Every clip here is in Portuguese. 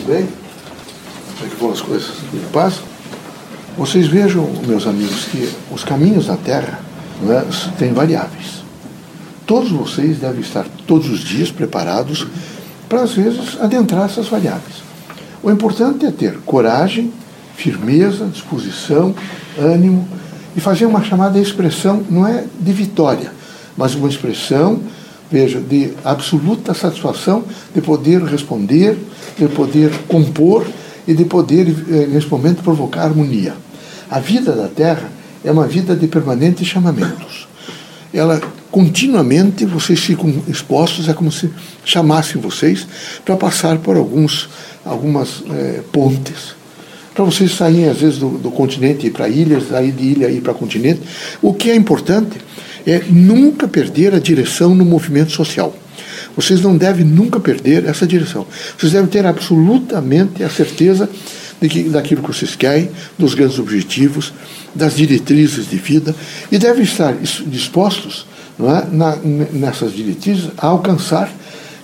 tudo bem? Como é que vão as coisas? Tudo paz? Vocês vejam, meus amigos, que os caminhos da Terra é, têm variáveis. Todos vocês devem estar todos os dias preparados para, às vezes, adentrar essas variáveis. O importante é ter coragem, firmeza, disposição, ânimo e fazer uma chamada expressão, não é de vitória, mas uma expressão, veja, de absoluta satisfação de poder responder, de poder compor e de poder, eh, nesse momento, provocar harmonia. A vida da Terra é uma vida de permanentes chamamentos. Ela continuamente vocês ficam expostos, é como se chamassem vocês para passar por alguns, algumas é, pontes. Para vocês saírem, às vezes, do, do continente para ilhas, sair de ilha e para continente. O que é importante é nunca perder a direção no movimento social. Vocês não devem nunca perder essa direção. Vocês devem ter absolutamente a certeza de que, daquilo que vocês querem, dos grandes objetivos, das diretrizes de vida, e devem estar dispostos é, na, nessas diretrizes a alcançar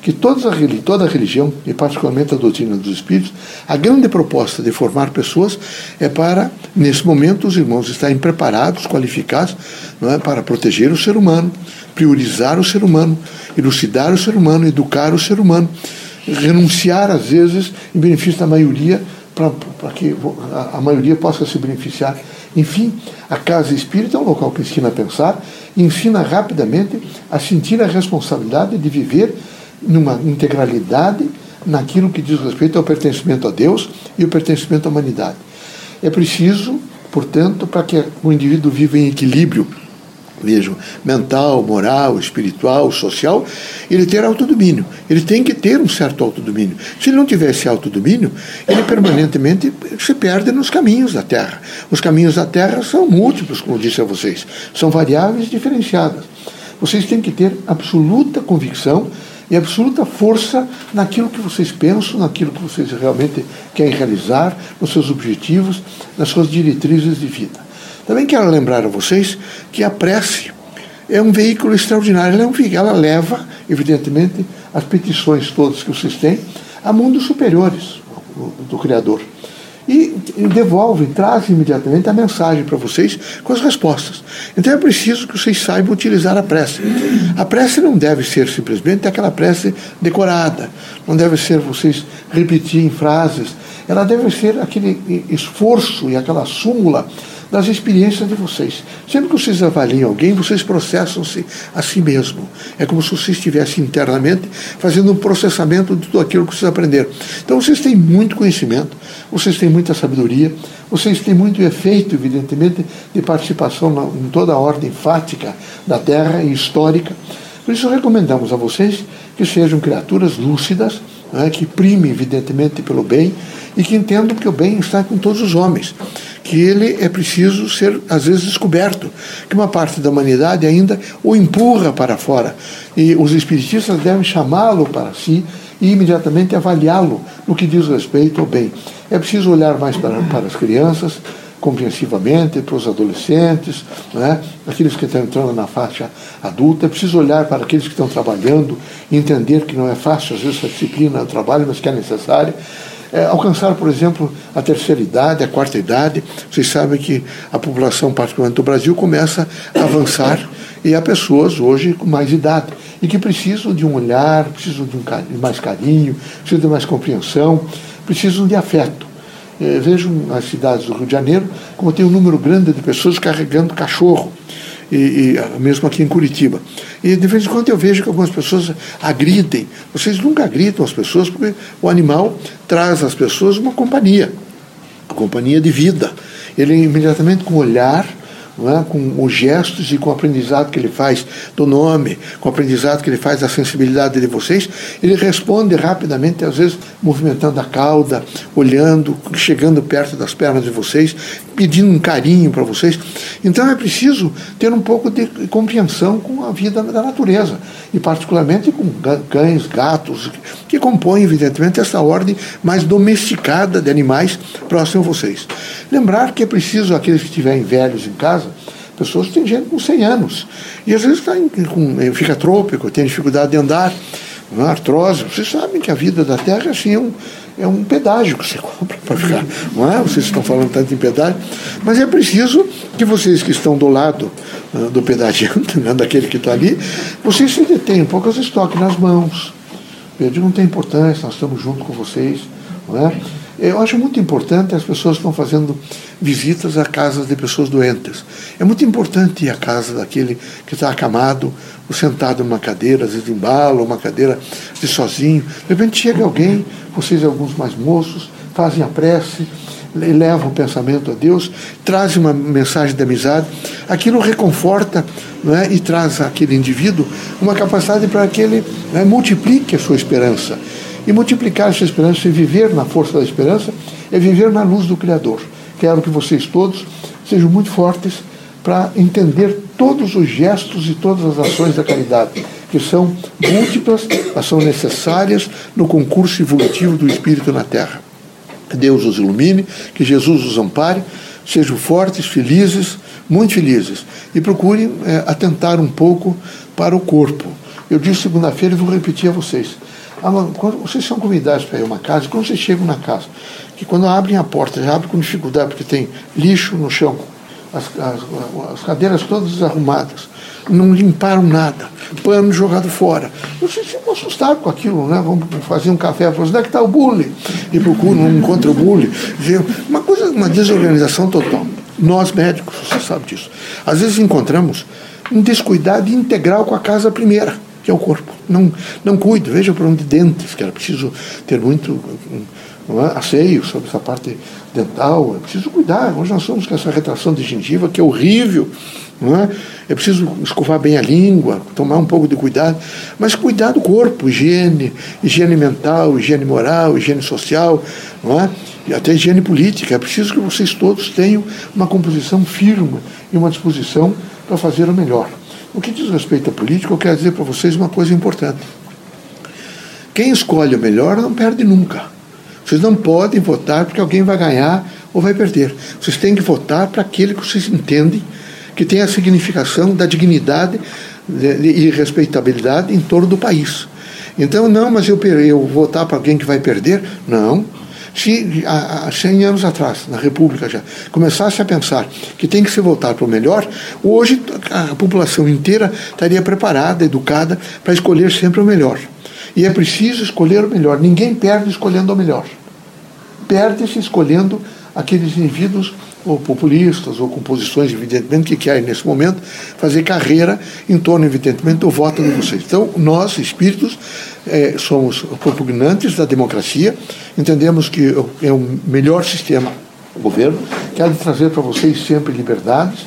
que toda a, toda a religião, e particularmente a doutrina dos espíritos, a grande proposta de formar pessoas é para, nesse momento, os irmãos estarem preparados, qualificados, é, para proteger o ser humano, priorizar o ser humano, elucidar o ser humano, educar o ser humano, renunciar, às vezes, em benefício da maioria, para que a, a maioria possa se beneficiar. Enfim, a casa espírita é um local que ensina a pensar ensina rapidamente a sentir a responsabilidade de viver numa integralidade naquilo que diz respeito ao pertencimento a Deus e o pertencimento à humanidade. É preciso, portanto, para que o indivíduo viva em equilíbrio vejam, mental, moral, espiritual, social, ele ter autodomínio. Ele tem que ter um certo autodomínio. Se ele não tiver esse autodomínio, ele permanentemente se perde nos caminhos da Terra. Os caminhos da Terra são múltiplos, como disse a vocês, são variáveis diferenciadas. Vocês têm que ter absoluta convicção e absoluta força naquilo que vocês pensam, naquilo que vocês realmente querem realizar, nos seus objetivos, nas suas diretrizes de vida. Também quero lembrar a vocês que a prece é um veículo extraordinário. Ela, é leva, evidentemente, as petições todas que vocês têm a mundos superiores do Criador. E, e devolvem, trazem imediatamente a mensagem para vocês com as respostas. Então é preciso que vocês saibam utilizar a prece. A prece não deve ser simplesmente aquela prece decorada, não deve ser vocês repetirem frases, ela deve ser aquele esforço e aquela súmula das experiências de vocês. Sempre que vocês avaliam alguém, vocês processam-se a si mesmo. É como se vocês estivessem internamente fazendo um processamento de tudo aquilo que vocês aprenderam. Então vocês têm muito conhecimento, vocês têm muita sabedoria, vocês têm muito efeito, evidentemente, de participação em toda a ordem fática da Terra e histórica. Por isso recomendamos a vocês que sejam criaturas lúcidas, né, que primem, evidentemente, pelo bem e que entendam que o bem está com todos os homens que ele é preciso ser, às vezes, descoberto, que uma parte da humanidade ainda o empurra para fora. E os espiritistas devem chamá-lo para si e imediatamente avaliá-lo no que diz respeito ao bem. É preciso olhar mais para, para as crianças, compreensivamente, para os adolescentes, né? aqueles que estão entrando na faixa adulta. É preciso olhar para aqueles que estão trabalhando, entender que não é fácil, às vezes, a disciplina do trabalho, mas que é necessária é, alcançar, por exemplo, a terceira idade, a quarta idade. Vocês sabem que a população, particularmente do Brasil, começa a avançar e há pessoas hoje com mais idade e que precisam de um olhar, precisam de, um de mais carinho, precisam de mais compreensão, precisam de afeto. É, vejo nas cidades do Rio de Janeiro como tem um número grande de pessoas carregando cachorro e, e, mesmo aqui em Curitiba. E de vez em quando eu vejo que algumas pessoas agridem. Vocês nunca agridam as pessoas, porque o animal traz às pessoas uma companhia, uma companhia de vida. Ele imediatamente com o olhar é? com os gestos e com o aprendizado que ele faz do nome, com o aprendizado que ele faz da sensibilidade de vocês, ele responde rapidamente, às vezes movimentando a cauda, olhando, chegando perto das pernas de vocês, pedindo um carinho para vocês. Então é preciso ter um pouco de compreensão com a vida da natureza, e particularmente com cães, gatos, que compõem, evidentemente, essa ordem mais domesticada de animais próximos a vocês. Lembrar que é preciso aqueles que estiverem velhos em casa, pessoas que têm gente com 100 anos, e às vezes tá em, com, fica trôpico, tem dificuldade de andar, é? artrose. Vocês sabem que a vida da Terra assim, é, um, é um pedágio que você compra para ficar. Não é? Vocês estão falando tanto em pedágio. Mas é preciso que vocês que estão do lado uh, do pedagiante, né, daquele que está ali, vocês se detenham um pouco, vocês toquem nas mãos. Eu digo, não tem importância, nós estamos junto com vocês. Não é? Eu acho muito importante as pessoas estão fazendo visitas a casas de pessoas doentes. É muito importante ir à casa daquele que está acamado, ou sentado numa cadeira, às vezes embala, uma cadeira de sozinho. De repente chega alguém, vocês alguns mais moços, fazem a prece, levam o pensamento a Deus, trazem uma mensagem de amizade. Aquilo reconforta não é? e traz àquele indivíduo uma capacidade para que ele é, multiplique a sua esperança. E multiplicar essa esperança e viver na força da esperança é viver na luz do Criador. Quero que vocês todos sejam muito fortes para entender todos os gestos e todas as ações da caridade, que são múltiplas, mas são necessárias no concurso evolutivo do Espírito na Terra. Que Deus os ilumine, que Jesus os ampare, sejam fortes, felizes, muito felizes, e procurem é, atentar um pouco para o corpo. Eu disse segunda-feira e vou repetir a vocês. Ah, quando vocês são convidados para ir a uma casa, quando vocês chegam na casa, que quando abrem a porta, já abrem com dificuldade, porque tem lixo no chão, as, as, as cadeiras todas desarrumadas, não limparam nada, pano jogado fora. Vocês ficam assustados com aquilo, né? Vamos fazer um café, falam, onde é que está o bullying? E procuram, não encontram o bullying. Uma coisa, uma desorganização total. Nós médicos, você sabe disso. Às vezes encontramos um descuidado integral com a casa primeira que é o corpo. Não, não cuido. Veja o problema de dentes, que era preciso ter muito não é, asseio sobre essa parte dental. É preciso cuidar. Hoje nós somos com essa retração de gengiva que é horrível. Não é? é preciso escovar bem a língua, tomar um pouco de cuidado. Mas cuidar do corpo, higiene, higiene mental, higiene moral, higiene social, não é? e até higiene política. É preciso que vocês todos tenham uma composição firme e uma disposição para fazer o melhor. O que diz respeito à política, eu quero dizer para vocês uma coisa importante. Quem escolhe o melhor não perde nunca. Vocês não podem votar porque alguém vai ganhar ou vai perder. Vocês têm que votar para aquele que vocês entendem que tem a significação da dignidade e respeitabilidade em torno do país. Então, não, mas eu, eu votar para alguém que vai perder? Não. Se há 100 anos atrás, na República já, começasse a pensar que tem que se voltar para o melhor, hoje a população inteira estaria preparada, educada para escolher sempre o melhor. E é preciso escolher o melhor. Ninguém perde escolhendo o melhor. Perde-se escolhendo aqueles indivíduos ou populistas ou com posições, evidentemente, que querem nesse momento fazer carreira em torno, evidentemente, do voto de vocês. Então, nós, espíritos, é, somos propugnantes da democracia, entendemos que é o melhor sistema o governo, quer trazer para vocês sempre liberdades,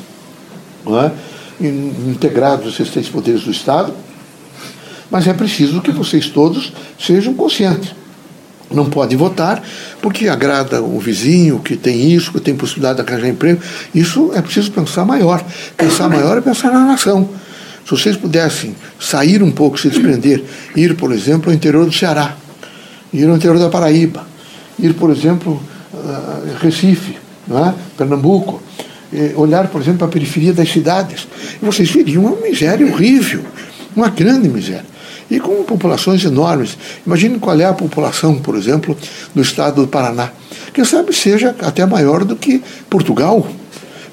é? integrados os seis poderes do Estado, mas é preciso que vocês todos sejam conscientes não pode votar porque agrada o vizinho que tem isso, que tem possibilidade de arranjar emprego. Isso é preciso pensar maior. Pensar maior é pensar na nação. Se vocês pudessem sair um pouco, se desprender, ir, por exemplo, ao interior do Ceará, ir ao interior da Paraíba, ir, por exemplo, a Recife, é? Pernambuco, olhar, por exemplo, para a periferia das cidades, vocês veriam uma miséria horrível, uma grande miséria e com populações enormes. Imagine qual é a população, por exemplo, do estado do Paraná. Quem sabe seja até maior do que Portugal,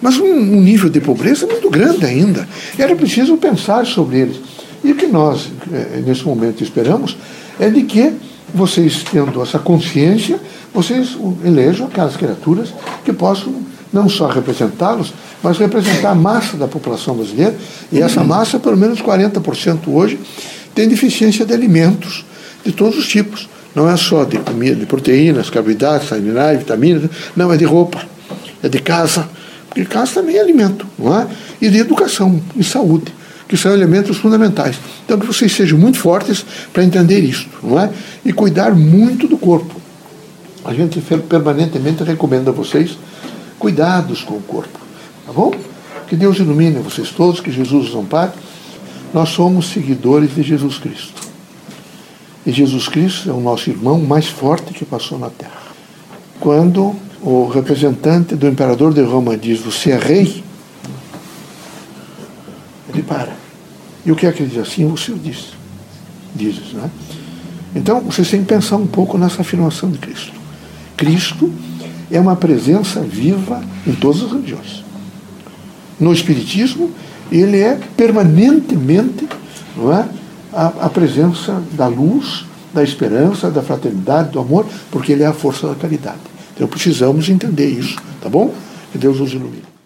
mas um, um nível de pobreza muito grande ainda. Era preciso pensar sobre eles. E o que nós, eh, nesse momento, esperamos é de que vocês, tendo essa consciência, vocês elejam aquelas criaturas que possam não só representá-los, mas representar a massa da população brasileira, e essa massa, pelo menos 40% hoje, tem deficiência de alimentos de todos os tipos. Não é só de comida, de proteínas, carboidratos, minerais, vitaminas, não, é de roupa, é de casa, porque casa também é alimento, não é? E de educação e saúde, que são elementos fundamentais. Então que vocês sejam muito fortes para entender isso, não é? E cuidar muito do corpo. A gente permanentemente recomenda a vocês cuidados com o corpo, tá bom? Que Deus ilumine vocês todos, que Jesus os ampare. Nós somos seguidores de Jesus Cristo. E Jesus Cristo é o nosso irmão mais forte que passou na terra. Quando o representante do imperador de Roma diz: Você é rei, ele para. E o que é que ele diz assim? O Senhor diz. Diz, né? Então, vocês têm que pensar um pouco nessa afirmação de Cristo. Cristo é uma presença viva em todas as religiões. No Espiritismo, ele é permanentemente não é, a, a presença da luz, da esperança, da fraternidade, do amor, porque ele é a força da caridade. Então precisamos entender isso, tá bom? Que Deus nos ilumine.